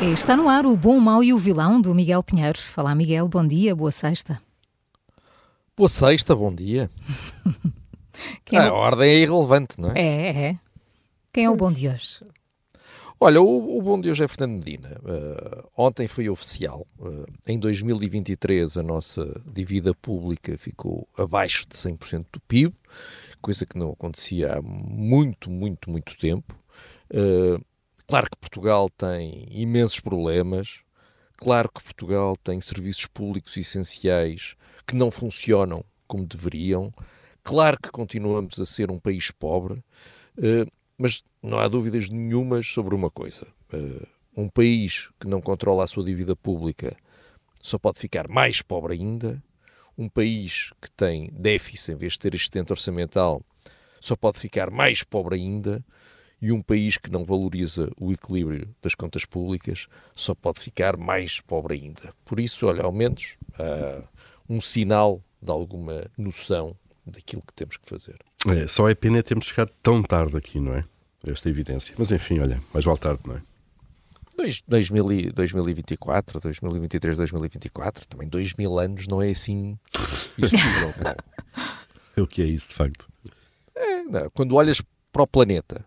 Está no ar o Bom, o Mau e o Vilão do Miguel Pinheiro. Olá, Miguel, bom dia, boa sexta. Boa sexta, bom dia. Quem a é o- ordem é irrelevante, não é? É, é. Quem é o bom de hoje? Olha, o, o bom de hoje é Fernando Medina. Uh, ontem foi oficial. Uh, em 2023 a nossa dívida pública ficou abaixo de 100% do PIB, coisa que não acontecia há muito, muito, muito tempo. Uh, claro que Portugal tem imensos problemas. Claro que Portugal tem serviços públicos essenciais que não funcionam como deveriam. Claro que continuamos a ser um país pobre. Uh, mas não há dúvidas nenhumas sobre uma coisa. Uh, um país que não controla a sua dívida pública só pode ficar mais pobre ainda. Um país que tem déficit em vez de ter excedente orçamental só pode ficar mais pobre ainda. E um país que não valoriza o equilíbrio das contas públicas só pode ficar mais pobre ainda. Por isso, olha, ao menos uh, um sinal de alguma noção daquilo que temos que fazer. É, só é pena termos chegado tão tarde aqui, não é? Esta evidência. Mas enfim, olha, mais vale tarde, não é? Dois- 2000 e- 2024, 2023, 2024, também dois mil anos não é assim isso não, Paulo. É o que é isso, de facto. É, não, Quando olhas para o planeta,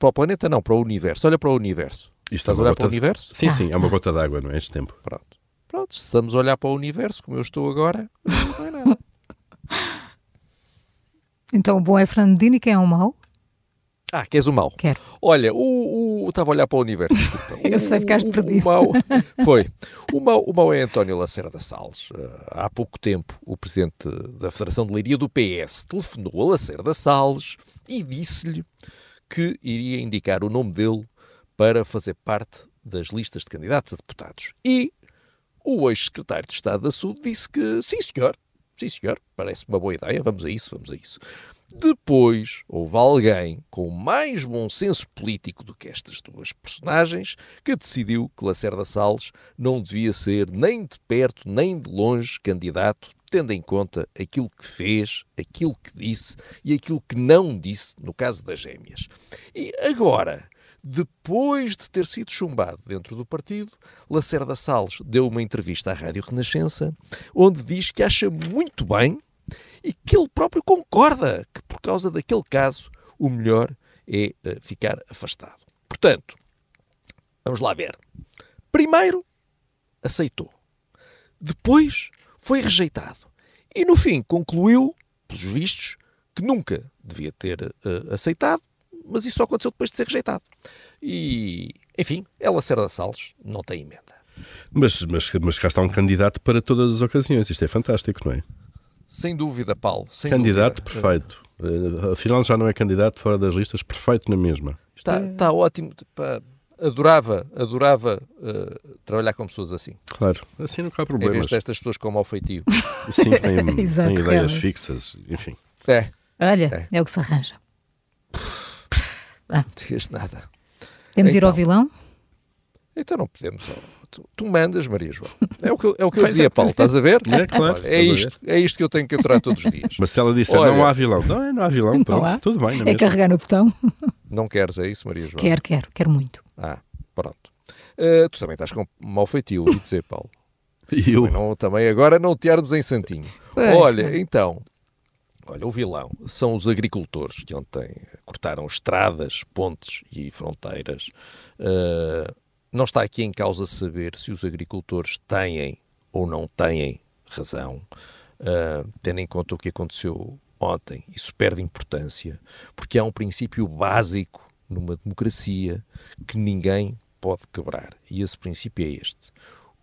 para o planeta não, para o universo, olha para o universo. Isto Estás a olhar para o universo? Sim, Ah, sim, é uma ah. gota d'água, não é? Este tempo. Pronto. Pronto, se estamos a olhar para o universo, como eu estou agora, não é nada. Então o bom é Fernandino e quem é o mau? Ah, queres o mau? Quero. Olha, o, o- estava a olhar para o universo, desculpa. Eu sei, ficaste o- perdido. O mau, foi. O mau, o mau é António Lacerda Salles. Ah, há pouco tempo, o presidente da Federação de Leiria do PS telefonou a Lacerda Salles e disse-lhe que iria indicar o nome dele para fazer parte das listas de candidatos a deputados. E o ex-secretário de Estado da Saúde disse que sim, senhor. Sim, senhor. Parece uma boa ideia. Vamos a isso, vamos a isso. Depois, houve alguém com mais bom senso político do que estas duas personagens que decidiu que Lacerda Salles não devia ser nem de perto nem de longe candidato, tendo em conta aquilo que fez, aquilo que disse e aquilo que não disse no caso das gêmeas. E agora, depois de ter sido chumbado dentro do partido, Lacerda Salles deu uma entrevista à Rádio Renascença, onde diz que acha muito bem e que ele próprio concorda que, por causa daquele caso, o melhor é eh, ficar afastado. Portanto, vamos lá ver. Primeiro, aceitou. Depois, foi rejeitado. E, no fim, concluiu, pelos vistos, que nunca devia ter eh, aceitado, mas isso só aconteceu depois de ser rejeitado. E, enfim, ela Serra Salles não tem emenda. Mas, mas, mas cá está um candidato para todas as ocasiões. Isto é fantástico, não é? Sem dúvida, Paulo. Sem candidato dúvida. perfeito. Eh, Afinal, já não é candidato fora das listas, perfeito na mesma. Está, está ótimo. Pá, adorava, adorava eh, trabalhar com pessoas assim. Claro, assim não há Em vez problemas. destas pessoas com mau feitio. Sim, tem, Exato, tem ideias fixas, enfim. É, Olha, é, o que se arranja. não digas nada. Temos de ir ao Então. vilão? Então não podemos. Tu, tu mandas, Maria João. É o que, eu- é o que eu dizia, é. Paulo. Estás a ver? É, claro, Olha, é isto. É isto que eu tenho que aturar todos os dias. Mas se ela disser Olha- não há vilão, não, é, não há vilão, pronto, há. tudo bem, não É é mesmo? carregar no botão? Não queres, é isso, Maria João? Quero, quero, quero muito. Ah, pronto. Eh, tu também estás com mau feitio, ouvi dizer, Paulo. E eu, Também, não, também agora não te armes em santinho. Olha, então, olha, o vilão são os agricultores que ontem cortaram estradas, pontes e fronteiras. Uh, não está aqui em causa saber se os agricultores têm ou não têm razão, uh, tendo em conta o que aconteceu ontem. Isso perde importância, porque há um princípio básico numa democracia que ninguém pode quebrar. E esse princípio é este: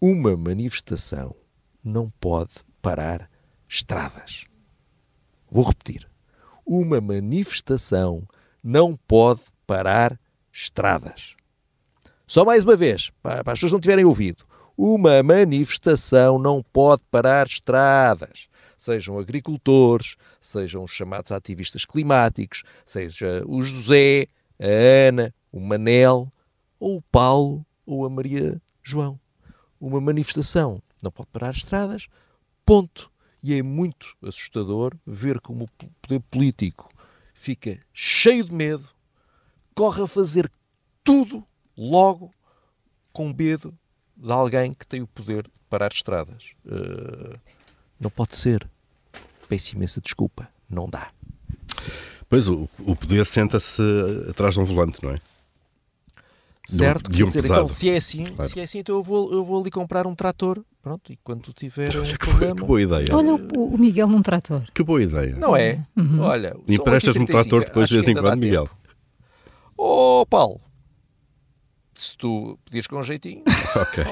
uma manifestação não pode parar estradas. Vou repetir. Uma manifestação não pode parar estradas. Só mais uma vez, para, as pessoas não tiverem ouvido. Uma manifestação não pode parar estradas. Sejam agricultores, sejam os chamados ativistas climáticos, seja o José, a Ana, o Manel, ou o Paulo, ou a Maria João. Uma manifestação não pode parar estradas, ponto. E é muito assustador ver como o poder político fica cheio de medo, corre a fazer tudo logo com medo de alguém que tem o poder de parar estradas. Uh, não pode ser. Peço imensa desculpa. Não dá. Pois, o, o poder senta-se atrás de um volante, não é? Certo? De um, de um dizer, então, se é assim, claro. se é assim, então eu vou, eu vou ali comprar um trator, pronto, e quando tiver um que, problema... Que boa ideia. Olha o, o, Miguel num trator. Que boa ideia. Não é? Uhum. Olha... Emprestas-me um trator depois de vez em quando, Miguel. Ô, oh, Paulo, se tu pedias com um jeitinho, ok.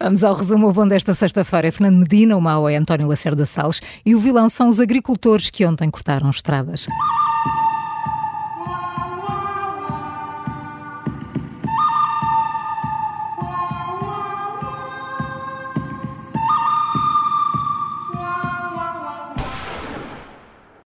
Vamos ao resumo. Bom desta sexta-feira Fernando Medina, o mau é António Lacerda Salles e o vilão são os agricultores que ontem cortaram estradas.